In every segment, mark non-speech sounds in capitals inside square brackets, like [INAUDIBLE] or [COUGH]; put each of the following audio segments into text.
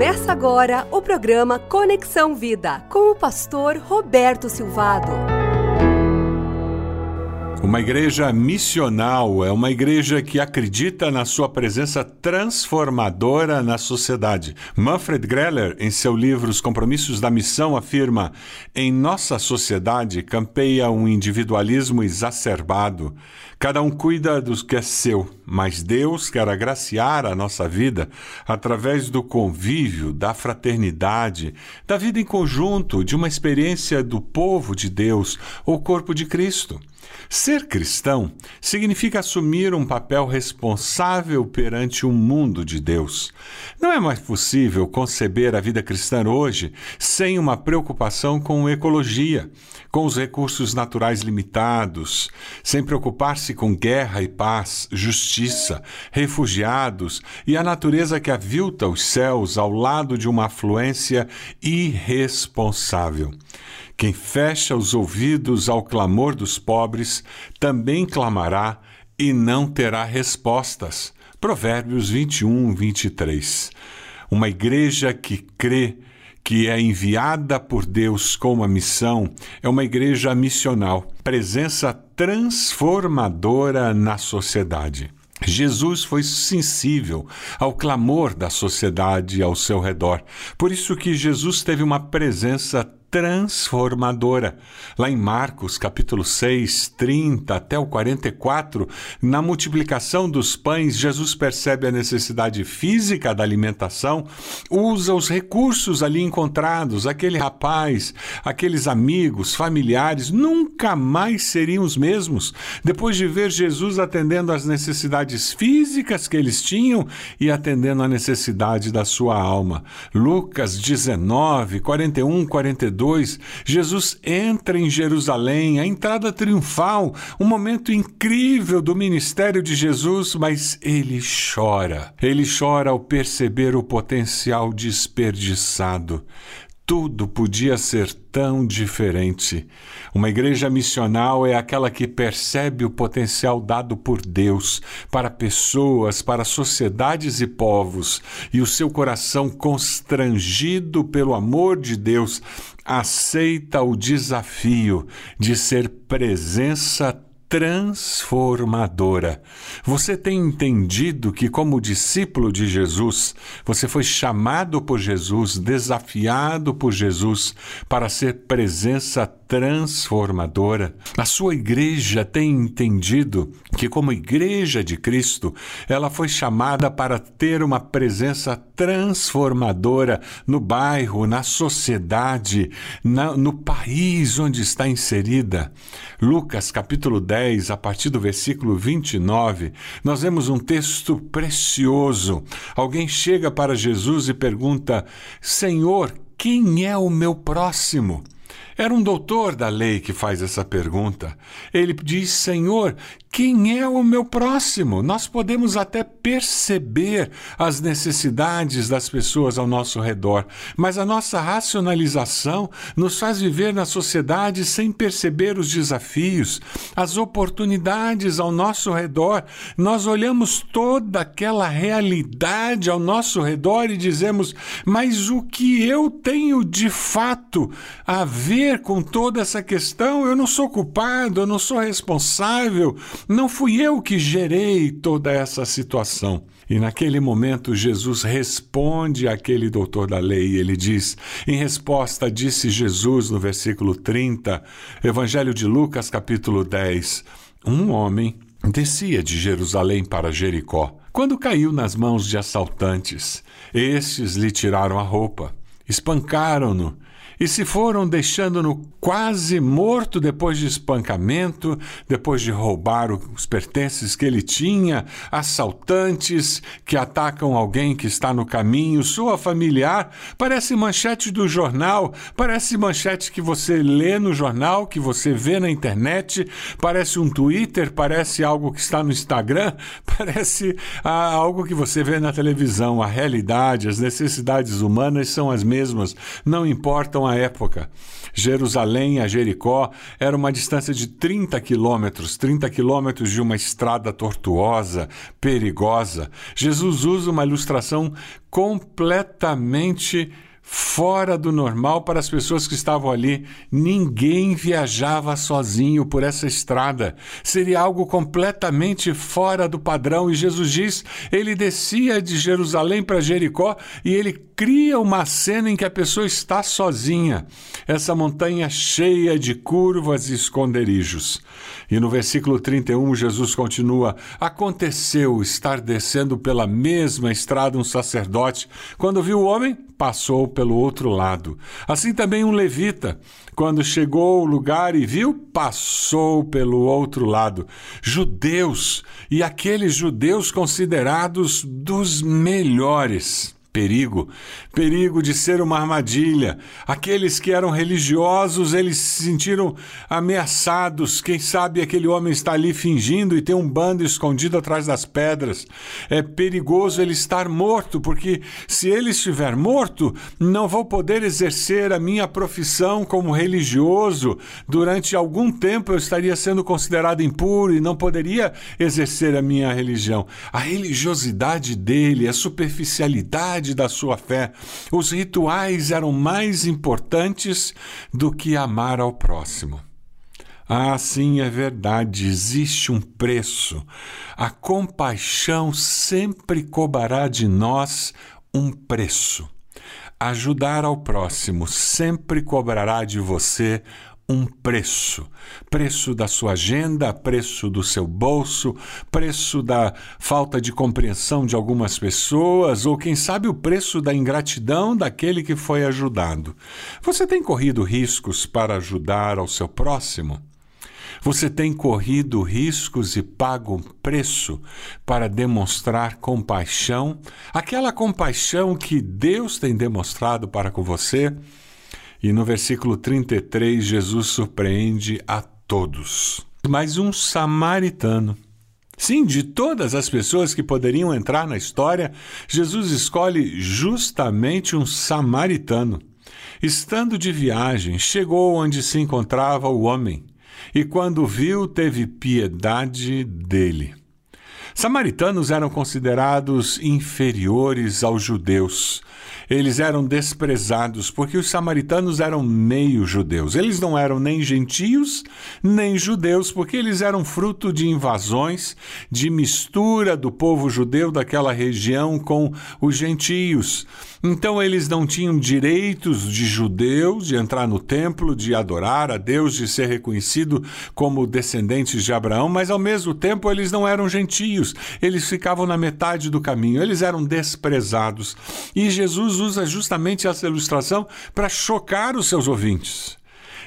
Começa agora o programa Conexão Vida com o pastor Roberto Silvado. Uma igreja missional é uma igreja que acredita na sua presença transformadora na sociedade. Manfred Greller, em seu livro Os Compromissos da Missão, afirma: em nossa sociedade campeia um individualismo exacerbado. Cada um cuida do que é seu, mas Deus quer agraciar a nossa vida através do convívio, da fraternidade, da vida em conjunto, de uma experiência do povo de Deus, o corpo de Cristo. Ser cristão significa assumir um papel responsável perante o mundo de Deus. Não é mais possível conceber a vida cristã hoje sem uma preocupação com ecologia, com os recursos naturais limitados, sem preocupar-se com guerra e paz, justiça, refugiados e a natureza que avilta os céus ao lado de uma afluência irresponsável. Quem fecha os ouvidos ao clamor dos pobres também clamará e não terá respostas. Provérbios 21, 23. Uma igreja que crê que é enviada por Deus com uma missão é uma igreja missional, presença transformadora na sociedade. Jesus foi sensível ao clamor da sociedade ao seu redor. Por isso que Jesus teve uma presença transformadora. Lá em Marcos, capítulo 6, 30 até o 44, na multiplicação dos pães, Jesus percebe a necessidade física da alimentação, usa os recursos ali encontrados, aquele rapaz, aqueles amigos, familiares, nunca mais seriam os mesmos depois de ver Jesus atendendo às necessidades físicas que eles tinham e atendendo à necessidade da sua alma. Lucas 19, 41, 42 2, Jesus entra em Jerusalém, a entrada triunfal, um momento incrível do ministério de Jesus, mas ele chora. Ele chora ao perceber o potencial desperdiçado. Tudo podia ser tão diferente. Uma igreja missional é aquela que percebe o potencial dado por Deus para pessoas, para sociedades e povos, e o seu coração constrangido pelo amor de Deus aceita o desafio de ser presença transformadora. Você tem entendido que, como discípulo de Jesus, você foi chamado por Jesus, desafiado por Jesus para ser presença transformadora. A sua igreja tem entendido que, como igreja de Cristo, ela foi chamada para ter uma presença transformadora no bairro, na sociedade, na, no país onde está inserida. Lucas capítulo 10, a partir do versículo 29, nós vemos um texto precioso. Alguém chega para Jesus e pergunta: Senhor, quem é o meu próximo? Era um doutor da lei que faz essa pergunta. Ele diz: Senhor, quem é o meu próximo? Nós podemos até perceber as necessidades das pessoas ao nosso redor, mas a nossa racionalização nos faz viver na sociedade sem perceber os desafios, as oportunidades ao nosso redor. Nós olhamos toda aquela realidade ao nosso redor e dizemos: mas o que eu tenho de fato a ver com toda essa questão? Eu não sou culpado, eu não sou responsável. Não fui eu que gerei toda essa situação. E naquele momento, Jesus responde àquele doutor da lei. Ele diz: Em resposta, disse Jesus no versículo 30, Evangelho de Lucas, capítulo 10: Um homem descia de Jerusalém para Jericó. Quando caiu nas mãos de assaltantes, estes lhe tiraram a roupa, espancaram-no e se foram deixando-no quase morto depois de espancamento, depois de roubar os pertences que ele tinha, assaltantes que atacam alguém que está no caminho, sua familiar. Parece manchete do jornal, parece manchete que você lê no jornal, que você vê na internet, parece um Twitter, parece algo que está no Instagram, [LAUGHS] parece ah, algo que você vê na televisão. A realidade, as necessidades humanas são as mesmas, não importam mesma época. Jerusalém a Jericó era uma distância de 30 quilômetros, 30 quilômetros de uma estrada tortuosa, perigosa. Jesus usa uma ilustração completamente fora do normal para as pessoas que estavam ali. Ninguém viajava sozinho por essa estrada. Seria algo completamente fora do padrão. E Jesus diz: ele descia de Jerusalém para Jericó e ele cria uma cena em que a pessoa está sozinha. Essa montanha cheia de curvas e esconderijos. E no versículo 31, Jesus continua: Aconteceu estar descendo pela mesma estrada um sacerdote. Quando viu o homem, passou pelo outro lado. Assim também um levita, quando chegou ao lugar e viu, passou pelo outro lado. Judeus, e aqueles judeus considerados dos melhores perigo, perigo de ser uma armadilha. Aqueles que eram religiosos, eles se sentiram ameaçados. Quem sabe aquele homem está ali fingindo e tem um bando escondido atrás das pedras. É perigoso ele estar morto, porque se ele estiver morto, não vou poder exercer a minha profissão como religioso. Durante algum tempo eu estaria sendo considerado impuro e não poderia exercer a minha religião. A religiosidade dele, a superficialidade da sua fé. Os rituais eram mais importantes do que amar ao próximo. Ah, sim, é verdade, existe um preço. A compaixão sempre cobrará de nós um preço. Ajudar ao próximo sempre cobrará de você um preço. Preço da sua agenda, preço do seu bolso, preço da falta de compreensão de algumas pessoas, ou quem sabe o preço da ingratidão daquele que foi ajudado. Você tem corrido riscos para ajudar ao seu próximo? Você tem corrido riscos e pago um preço para demonstrar compaixão, aquela compaixão que Deus tem demonstrado para com você? E no versículo 33, Jesus surpreende a todos. Mas um samaritano. Sim, de todas as pessoas que poderiam entrar na história, Jesus escolhe justamente um samaritano. Estando de viagem, chegou onde se encontrava o homem, e quando viu, teve piedade dele. Samaritanos eram considerados inferiores aos judeus. Eles eram desprezados porque os samaritanos eram meio judeus. Eles não eram nem gentios nem judeus, porque eles eram fruto de invasões, de mistura do povo judeu daquela região com os gentios. Então eles não tinham direitos de judeus de entrar no templo, de adorar a Deus, de ser reconhecido como descendentes de Abraão, mas ao mesmo tempo eles não eram gentios. Eles ficavam na metade do caminho, eles eram desprezados. E Jesus usa justamente essa ilustração para chocar os seus ouvintes.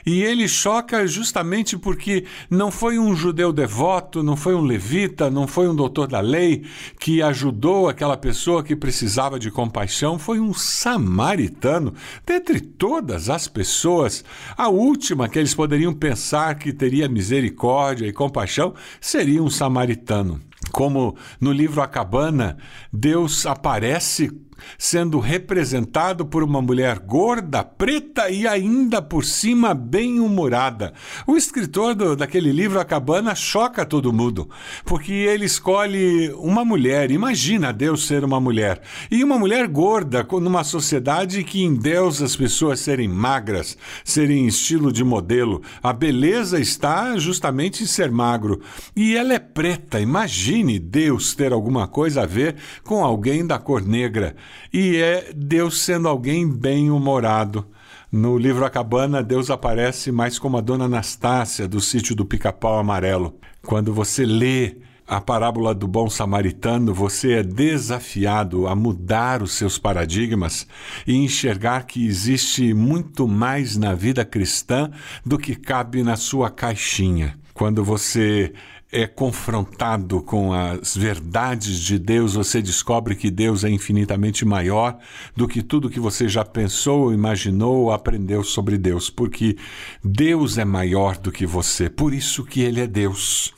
E ele choca justamente porque não foi um judeu devoto, não foi um levita, não foi um doutor da lei que ajudou aquela pessoa que precisava de compaixão, foi um samaritano. Dentre todas as pessoas, a última que eles poderiam pensar que teria misericórdia e compaixão seria um samaritano. Como no livro A Cabana, Deus aparece sendo representado por uma mulher gorda, preta e ainda por cima bem-humorada. O escritor do, daquele livro, A Cabana, choca todo mundo, porque ele escolhe uma mulher, imagina Deus ser uma mulher, e uma mulher gorda numa sociedade que em Deus as pessoas serem magras, serem estilo de modelo. A beleza está justamente em ser magro. E ela é preta, imagine Deus ter alguma coisa a ver com alguém da cor negra e é Deus sendo alguém bem-humorado. No livro A Cabana, Deus aparece mais como a dona Anastácia do sítio do Pica-Pau Amarelo. Quando você lê a parábola do bom samaritano, você é desafiado a mudar os seus paradigmas e enxergar que existe muito mais na vida cristã do que cabe na sua caixinha. Quando você é confrontado com as verdades de Deus, você descobre que Deus é infinitamente maior do que tudo que você já pensou, imaginou ou aprendeu sobre Deus, porque Deus é maior do que você, por isso que Ele é Deus.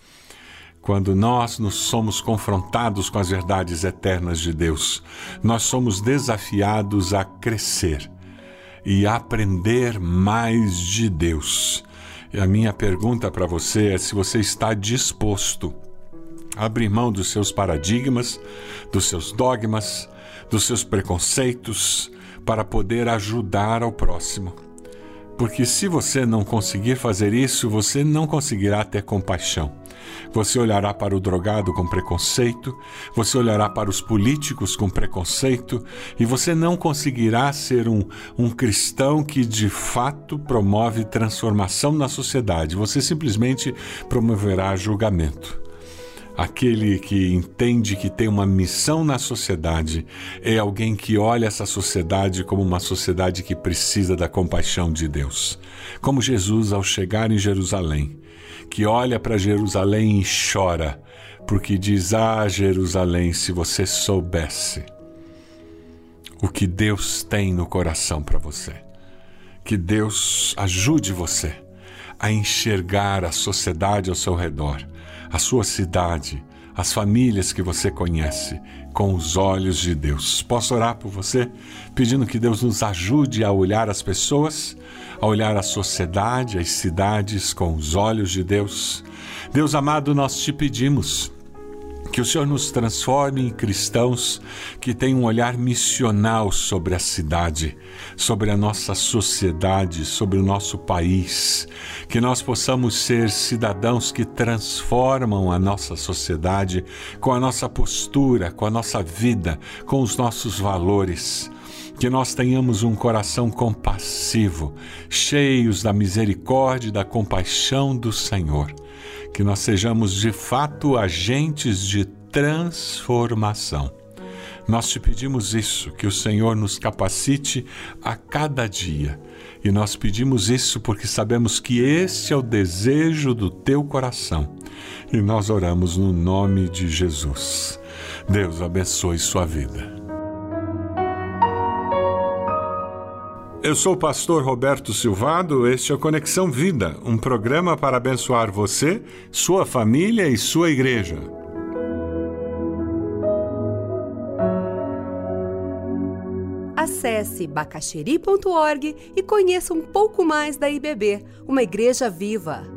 Quando nós nos somos confrontados com as verdades eternas de Deus, nós somos desafiados a crescer e aprender mais de Deus. E a minha pergunta para você é se você está disposto a abrir mão dos seus paradigmas, dos seus dogmas, dos seus preconceitos, para poder ajudar ao próximo. Porque se você não conseguir fazer isso, você não conseguirá ter compaixão. Você olhará para o drogado com preconceito, você olhará para os políticos com preconceito, e você não conseguirá ser um, um cristão que de fato promove transformação na sociedade. Você simplesmente promoverá julgamento. Aquele que entende que tem uma missão na sociedade é alguém que olha essa sociedade como uma sociedade que precisa da compaixão de Deus. Como Jesus, ao chegar em Jerusalém, que olha para Jerusalém e chora, porque diz: Ah, Jerusalém, se você soubesse o que Deus tem no coração para você. Que Deus ajude você a enxergar a sociedade ao seu redor a sua cidade, as famílias que você conhece, com os olhos de Deus. Posso orar por você, pedindo que Deus nos ajude a olhar as pessoas, a olhar a sociedade, as cidades com os olhos de Deus. Deus amado, nós te pedimos que o Senhor nos transforme em cristãos que têm um olhar missional sobre a cidade, sobre a nossa sociedade, sobre o nosso país. Que nós possamos ser cidadãos que transformam a nossa sociedade com a nossa postura, com a nossa vida, com os nossos valores que nós tenhamos um coração compassivo, cheios da misericórdia e da compaixão do Senhor que nós sejamos de fato agentes de transformação. Nós te pedimos isso, que o Senhor nos capacite a cada dia. E nós pedimos isso porque sabemos que esse é o desejo do teu coração. E nós oramos no nome de Jesus. Deus abençoe sua vida. Eu sou o pastor Roberto Silvado, este é o Conexão Vida, um programa para abençoar você, sua família e sua igreja. Acesse bacacheri.org e conheça um pouco mais da IBB, uma igreja viva.